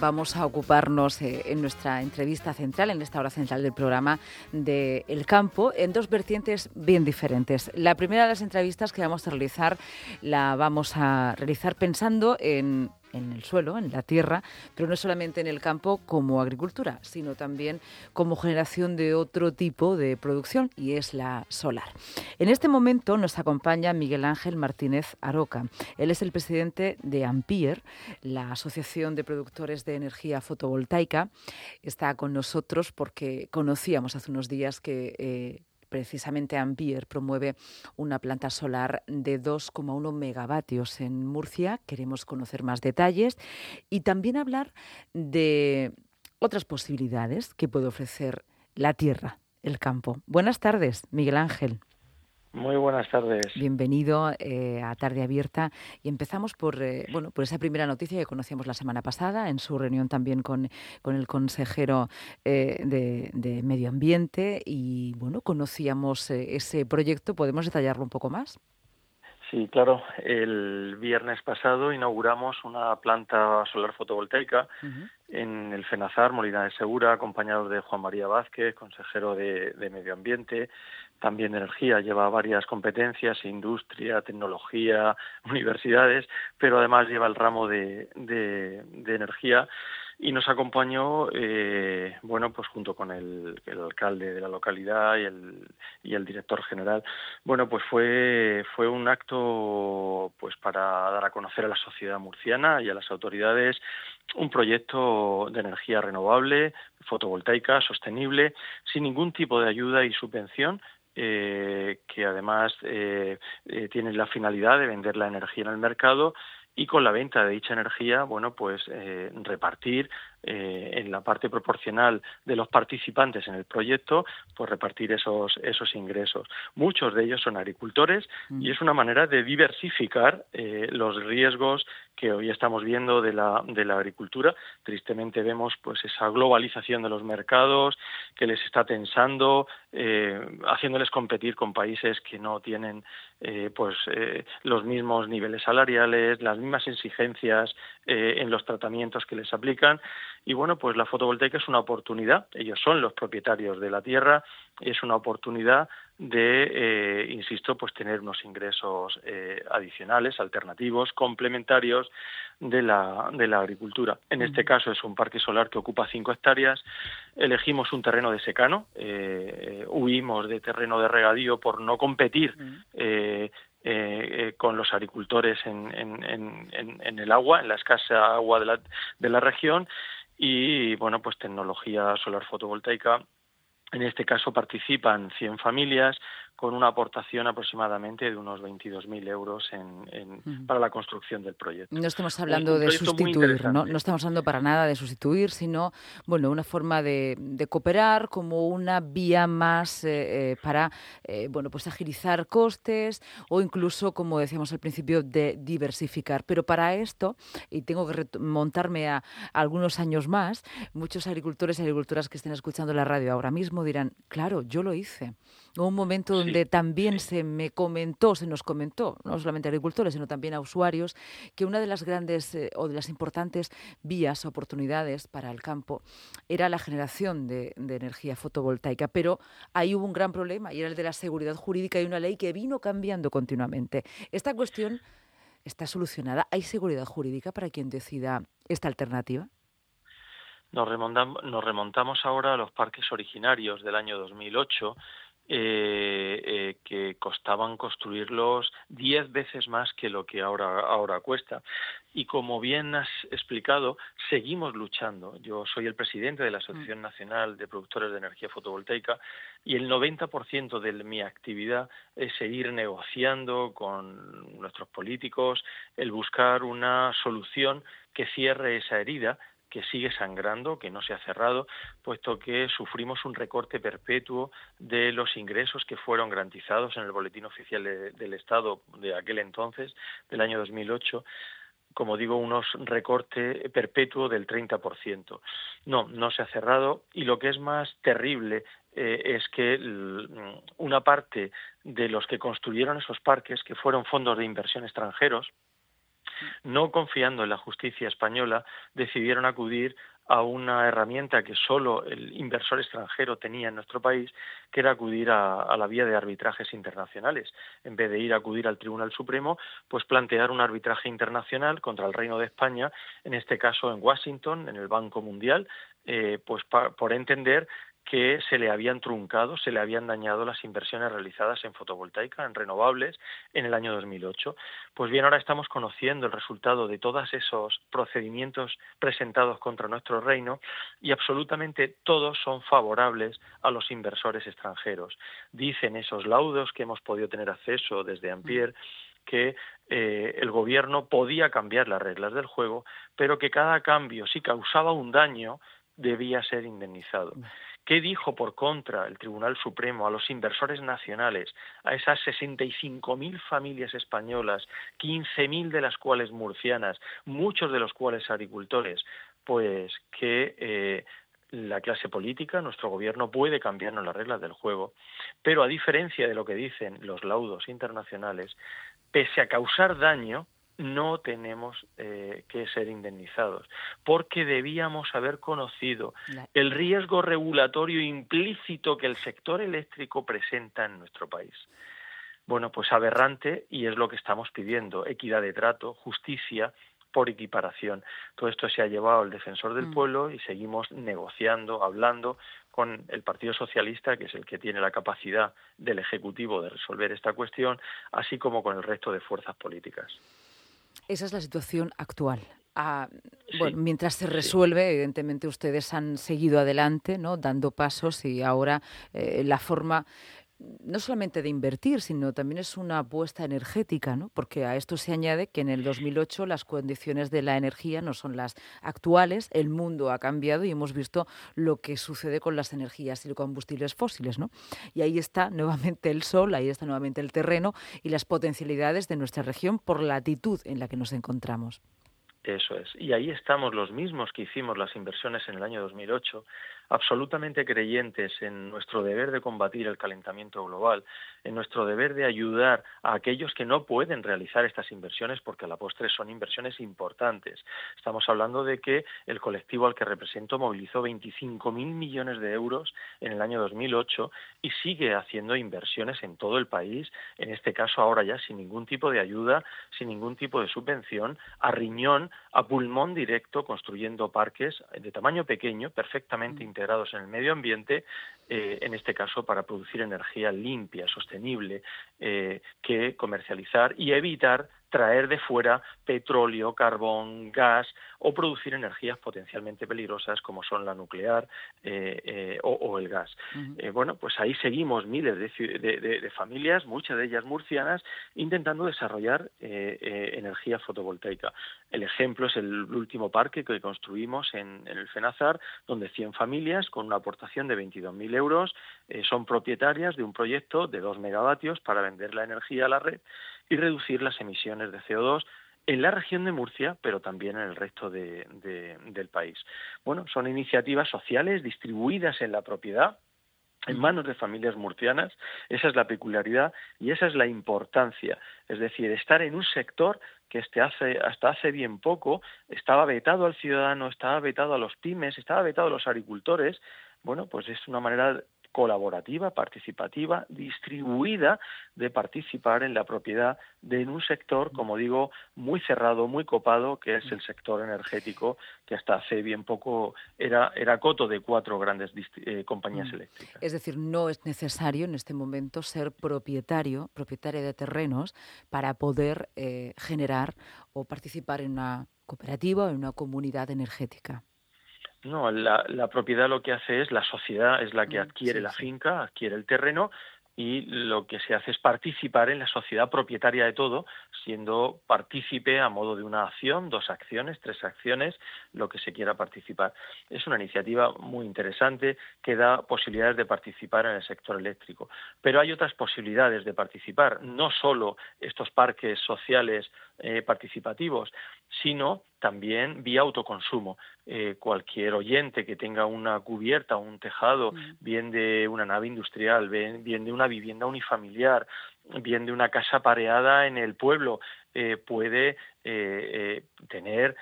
Vamos a ocuparnos eh, en nuestra entrevista central, en esta hora central del programa, de El campo, en dos vertientes bien diferentes. La primera de las entrevistas que vamos a realizar la vamos a realizar pensando en en el suelo, en la tierra, pero no solamente en el campo como agricultura, sino también como generación de otro tipo de producción y es la solar. En este momento nos acompaña Miguel Ángel Martínez Aroca. Él es el presidente de Ampier, la Asociación de Productores de Energía Fotovoltaica. Está con nosotros porque conocíamos hace unos días que eh, precisamente Ampier promueve una planta solar de 2,1 megavatios en Murcia. Queremos conocer más detalles y también hablar de otras posibilidades que puede ofrecer la tierra, el campo. Buenas tardes, Miguel Ángel. Muy buenas tardes. Bienvenido eh, a Tarde Abierta y empezamos por eh, bueno por esa primera noticia que conocíamos la semana pasada en su reunión también con, con el consejero eh, de, Medio Ambiente y bueno conocíamos ese proyecto. ¿Podemos detallarlo un poco más? Sí, claro. El viernes pasado inauguramos una planta solar fotovoltaica en el FENAZAR, Molina de Segura, acompañado de Juan María Vázquez, consejero de, Medio Ambiente, también de Energía. Lleva varias competencias, industria, tecnología, universidades, pero además lleva el ramo de, de, de energía y nos acompañó eh, bueno pues junto con el, alcalde de la localidad y el, y el director general. Bueno pues fue fue un acto pues para dar a conocer a la sociedad murciana y a las autoridades un proyecto de energía renovable fotovoltaica sostenible sin ningún tipo de ayuda y subvención eh, que además eh, eh, tiene la finalidad de vender la energía en el mercado y con la venta de dicha energía, bueno, pues eh, repartir eh, en la parte proporcional de los participantes en el proyecto, pues repartir esos, esos ingresos. Muchos de ellos son agricultores y mm. es una manera de diversificar eh, los riesgos que hoy estamos viendo de la, de la agricultura. Tristemente vemos pues esa globalización de los mercados que les está tensando, haciéndoles competir con países que no tienen pues los mismos niveles salariales, las mismas exigencias en los tratamientos que les aplican y bueno, pues la fotovoltaica es una oportunidad, ellos son los propietarios de la tierra, es una oportunidad de, eh, insisto, pues tener unos ingresos eh, adicionales, alternativos, complementarios de la, de la agricultura. En este caso es un parque solar que ocupa cinco hectáreas. Elegimos un terreno de secano, eh, huimos de terreno de regadío por no competir con los agricultores en, en, en, el agua, en la escasa agua de la, de la región y bueno, pues tecnología solar fotovoltaica. En este caso participan 100 familias, con una aportación aproximadamente de unos 22.000 euros en, para la construcción del proyecto. No estamos hablando de sustituir, ¿no? no estamos hablando para nada de sustituir, sino bueno, una forma de, cooperar como una vía más eh, eh, para eh, bueno, pues agilizar costes o incluso, como decíamos al principio, de diversificar. Pero para esto, y tengo que remontarme a, algunos años más, muchos agricultores y agricultoras que estén escuchando la radio ahora mismo dirán, claro, yo lo hice. Hubo un momento donde también se me comentó, se nos comentó, no solamente a agricultores, sino también a usuarios, que una de las grandes eh, o de las importantes vías, oportunidades para el campo era la generación de, energía fotovoltaica. Pero ahí hubo un gran problema y era el de la seguridad jurídica y una ley que vino cambiando continuamente. Esta cuestión está solucionada. ¿Hay seguridad jurídica para quien decida esta alternativa? Nos remontamos, nos remontamos ahora a los parques originarios del año 2008 eh, eh, que costaban construirlos diez veces más que lo que ahora, ahora cuesta. Y como bien has explicado, seguimos luchando. Yo soy el presidente de la Asociación mm. Nacional de Productores de Energía Fotovoltaica y el 90% de mi actividad es seguir negociando con nuestros políticos, el buscar una solución que cierre esa herida que sigue sangrando, que no se ha cerrado, puesto que sufrimos un recorte perpetuo de los ingresos que fueron garantizados en el Boletín Oficial del Estado de aquel entonces, del año 2008 como digo, unos recorte perpetuo del 30%. No, no se ha cerrado y lo que es más terrible eh, es que una parte de los que construyeron esos parques, que fueron fondos de inversión extranjeros, No confiando en la justicia española, decidieron acudir a una herramienta que solo el inversor extranjero tenía en nuestro país, que era acudir a, la vía de arbitrajes internacionales. En vez de ir a acudir al Tribunal Supremo, pues plantear un arbitraje internacional contra el Reino de España, en este caso en Washington, en el Banco Mundial, eh, pues por entender que se le habían truncado, se le habían dañado las inversiones realizadas en fotovoltaica, en renovables, en el año 2008. Pues bien, ahora estamos conociendo el resultado de todos esos procedimientos presentados contra nuestro reino y absolutamente todos son favorables a los inversores extranjeros. Dicen esos laudos que hemos podido tener acceso desde Ampier que eh, el gobierno podía cambiar las reglas del juego, pero que cada cambio, si causaba un daño, debía ser indemnizado. ¿Qué dijo por contra el Tribunal Supremo a los inversores nacionales, a esas 65.000 familias españolas, 15.000 de las cuales murcianas, muchos de los cuales agricultores? Pues que eh, la clase política, nuestro gobierno puede cambiarnos las reglas del juego, pero a diferencia de lo que dicen los laudos internacionales, pese a causar daño, no tenemos eh, que ser indemnizados, porque debíamos haber conocido el riesgo regulatorio implícito que el sector eléctrico presenta en nuestro país. Bueno, pues aberrante y es lo que estamos pidiendo, equidad de trato, justicia por equiparación. Todo esto se ha llevado al defensor del mm. pueblo y seguimos negociando, hablando con el Partido Socialista, que es el que tiene la capacidad del Ejecutivo de resolver esta cuestión, así como con el resto de fuerzas políticas. Esa es la situación actual. Ah, bueno, mientras se resuelve, evidentemente ustedes han seguido adelante, ¿no? dando pasos y ahora eh, la forma no solamente de invertir, sino también es una apuesta energética, ¿no? porque a esto se añade que en el 2008 las condiciones de la energía no son las actuales, el mundo ha cambiado y hemos visto lo que sucede con las energías y los combustibles fósiles. ¿no? Y ahí está nuevamente el sol, ahí está nuevamente el terreno y las potencialidades de nuestra región por la latitud en la que nos encontramos. Eso es. Y ahí estamos los mismos que hicimos las inversiones en el año 2008, absolutamente creyentes en nuestro deber de combatir el calentamiento global, en nuestro deber de ayudar a aquellos que no pueden realizar estas inversiones porque a la postre son inversiones importantes. Estamos hablando de que el colectivo al que represento movilizó 25.000 millones de euros en el año 2008 y sigue haciendo inversiones en todo el país, en este caso ahora ya sin ningún tipo de ayuda, sin ningún tipo de subvención, a riñón, a pulmón directo, construyendo parques de tamaño pequeño, perfectamente mm en el medio ambiente, eh, en este caso para producir energía limpia, sostenible, eh, que comercializar y evitar traer de fuera petróleo, carbón, gas o producir energías potencialmente peligrosas como son la nuclear eh, eh, o, el gas. Eh, bueno, pues ahí seguimos miles de, familias, muchas de ellas murcianas, intentando desarrollar energía fotovoltaica. El ejemplo es el último parque que construimos en, en el FENAZAR, donde 100 familias con una aportación de 22.000 euros son propietarias de un proyecto de 2 megavatios para vender la energía a la red y reducir las emisiones de CO2 en la región de Murcia, pero también en el resto de, del país. Bueno, son iniciativas sociales distribuidas en la propiedad, en manos de familias murcianas, esa es la peculiaridad y esa es la importancia, es decir, estar en un sector que este hace, hasta hace bien poco estaba vetado al ciudadano, estaba vetado a los pymes, estaba vetado a los agricultores, bueno, pues es una manera colaborativa, participativa, distribuida de participar en la propiedad de un sector, como digo, muy cerrado, muy copado, que es el sector energético, que hasta hace bien poco era, era coto de cuatro grandes eh, compañías eléctricas. Es decir, no es necesario en este momento ser propietario, propietaria de terrenos, para poder eh, generar o participar en una cooperativa o en una comunidad energética. No, la, la, propiedad lo que hace es la sociedad, es la que mm, adquiere la finca, adquiere el terreno y lo que se hace es participar en la sociedad propietaria de todo, siendo partícipe a modo de una acción, dos acciones, tres acciones, lo que se quiera participar. Es una iniciativa muy interesante que da posibilidades de participar en el sector eléctrico. Pero hay otras posibilidades de participar, no solo estos parques sociales eh, participativos, sino también vía autoconsumo. Eh, cualquier oyente que tenga una cubierta o un tejado, mm. bien de una nave industrial, bien, de una vivienda unifamiliar, bien de una casa pareada en el pueblo, eh, puede tener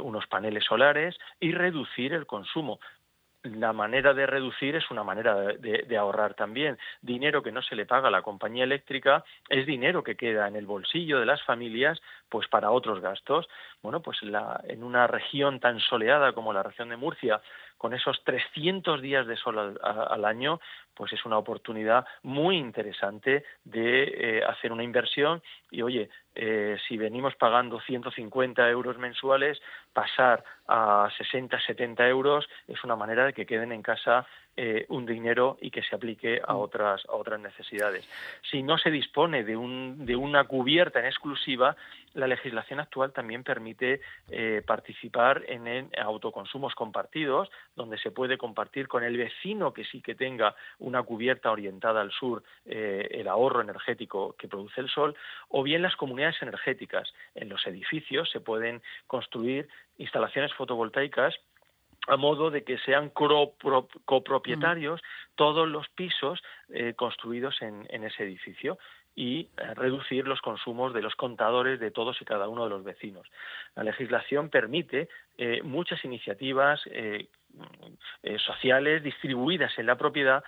unos paneles solares y reducir el consumo la manera de reducir es una manera de, ahorrar también. Dinero que no se le paga a la compañía eléctrica es dinero que queda en el bolsillo de las familias pues para otros gastos. Bueno, pues en una región tan soleada como la región de Murcia, con esos 300 días de sol al, año, pues es una oportunidad muy interesante de eh, hacer una inversión y oye, eh, si venimos pagando 150 euros mensuales, pasar a 60, 70 euros es una manera de que queden en casa eh, un dinero y que se aplique a mm. otras, a otras necesidades. Si no se dispone de, un, de una cubierta en exclusiva, la legislación actual también permite eh, participar en, autoconsumos compartidos, donde se puede compartir con el vecino que sí que tenga una cubierta orientada al sur eh, el ahorro energético que produce el sol, o bien las comunidades energéticas. En los edificios se pueden construir instalaciones fotovoltaicas a modo de que sean copropietarios mm. todos los pisos eh, construidos en, ese edificio y eh, reducir los consumos de los contadores de todos y cada uno de los vecinos. La legislación permite eh, muchas iniciativas sociales distribuidas en la propiedad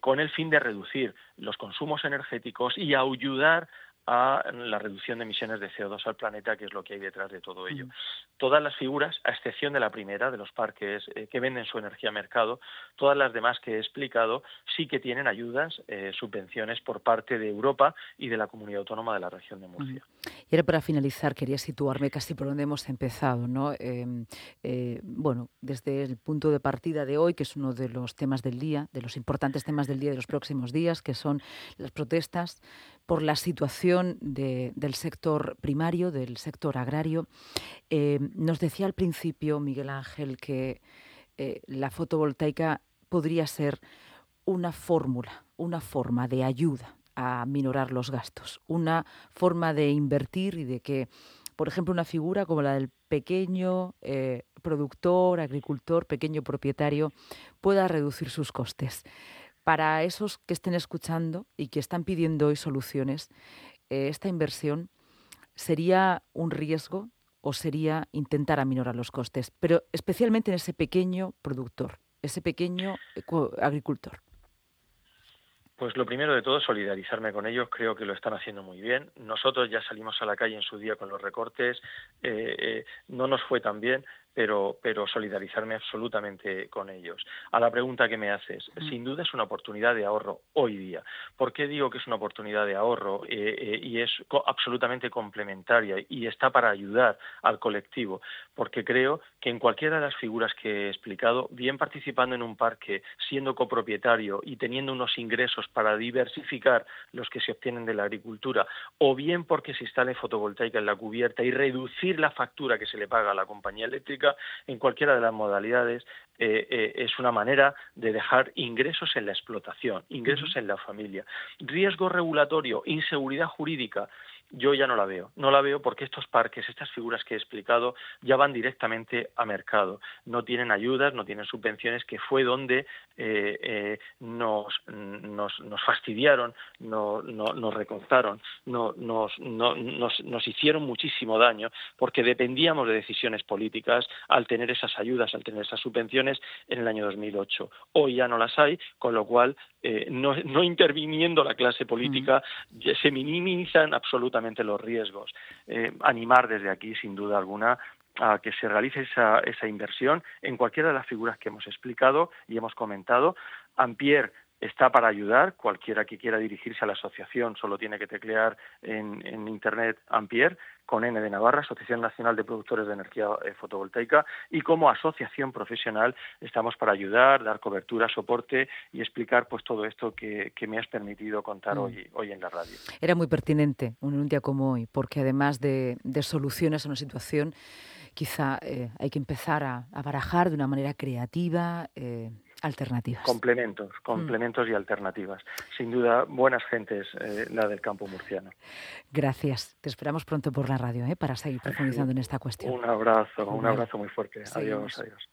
con el fin de reducir los consumos energéticos y ayudar a la reducción de emisiones de CO2 al planeta, que es lo que hay detrás de todo ello. Mm. Todas las figuras, a excepción de la primera, de los parques eh, que venden su energía a mercado, todas las demás que he explicado sí que tienen ayudas, eh, subvenciones por parte de Europa y de la comunidad autónoma de la región de Murcia. Mm. Y ahora para finalizar, quería situarme casi por donde hemos empezado. ¿no? Em, eh, bueno, desde el punto de partida de hoy, que es uno de los temas del día, de los importantes temas del día de los próximos días, que son las protestas por la situación del sector primario, del sector agrario. Eh, nos decía al principio Miguel Ángel que eh, la fotovoltaica podría ser una fórmula, una forma de ayuda a minorar los gastos, una forma de invertir y de que, por ejemplo, una figura como la del pequeño eh, productor, agricultor, pequeño propietario, pueda reducir sus costes para esos que estén escuchando y que están pidiendo hoy soluciones, eh, esta inversión sería un riesgo o sería intentar aminorar los costes, pero especialmente en ese pequeño productor, ese pequeño agricultor. Pues lo primero de todo, solidarizarme con ellos. Creo que lo están haciendo muy bien. Nosotros ya salimos a la calle en su día con los recortes. Eh, eh, no nos fue tan bien, pero, pero solidarizarme absolutamente con ellos. A la pregunta que me haces, sin duda es una oportunidad de ahorro hoy día. ¿Por qué digo que es una oportunidad de ahorro eh, eh, y es absolutamente complementaria y está para ayudar al colectivo? Porque creo que en cualquiera de las figuras que he explicado, bien participando en un parque, siendo copropietario y teniendo unos ingresos para diversificar los que se obtienen de la agricultura, o bien porque se instale fotovoltaica en la cubierta y reducir la factura que se le paga a la compañía eléctrica, en cualquiera de las modalidades eh, eh, es una manera de dejar ingresos en la explotación, ingresos en la familia. Riesgo regulatorio, inseguridad jurídica, yo ya no la veo. No la veo porque estos parques, estas figuras que he explicado, ya van directamente a mercado. No tienen ayudas, no tienen subvenciones, que fue donde eh, eh, nos, nos, fastidiaron, no, nos recortaron, no, nos, nos, hicieron muchísimo daño porque dependíamos de decisiones políticas al tener esas ayudas, al tener esas subvenciones en el año 2008. Hoy ya no las hay, con lo cual, eh, no, no interviniendo la clase política, se minimizan absolutamente los riesgos. Eh, animar desde aquí, sin duda alguna, a que se realice esa, esa inversión en cualquiera de las figuras que hemos explicado y hemos comentado. Ampier está para ayudar. Cualquiera que quiera dirigirse a la asociación solo tiene que teclear en, en Internet Ampier con N de Navarra, Asociación Nacional de Productores de Energía eh, Fotovoltaica, y como asociación profesional estamos para ayudar, dar cobertura, soporte y explicar pues todo esto que, me has permitido contar mm. hoy, hoy en la radio. Era muy pertinente un, día como hoy, porque además de, soluciones a una situación, quizá eh, hay que empezar a, barajar de una manera creativa. Eh, Alternativas. Complementos, mm. complementos y alternativas. Sin duda, buenas gentes eh, la del campo murciano. Gracias. Te esperamos pronto por la radio ¿eh? para seguir profundizando en esta cuestión. Un abrazo, un abrazo muy fuerte. Adiós, adiós.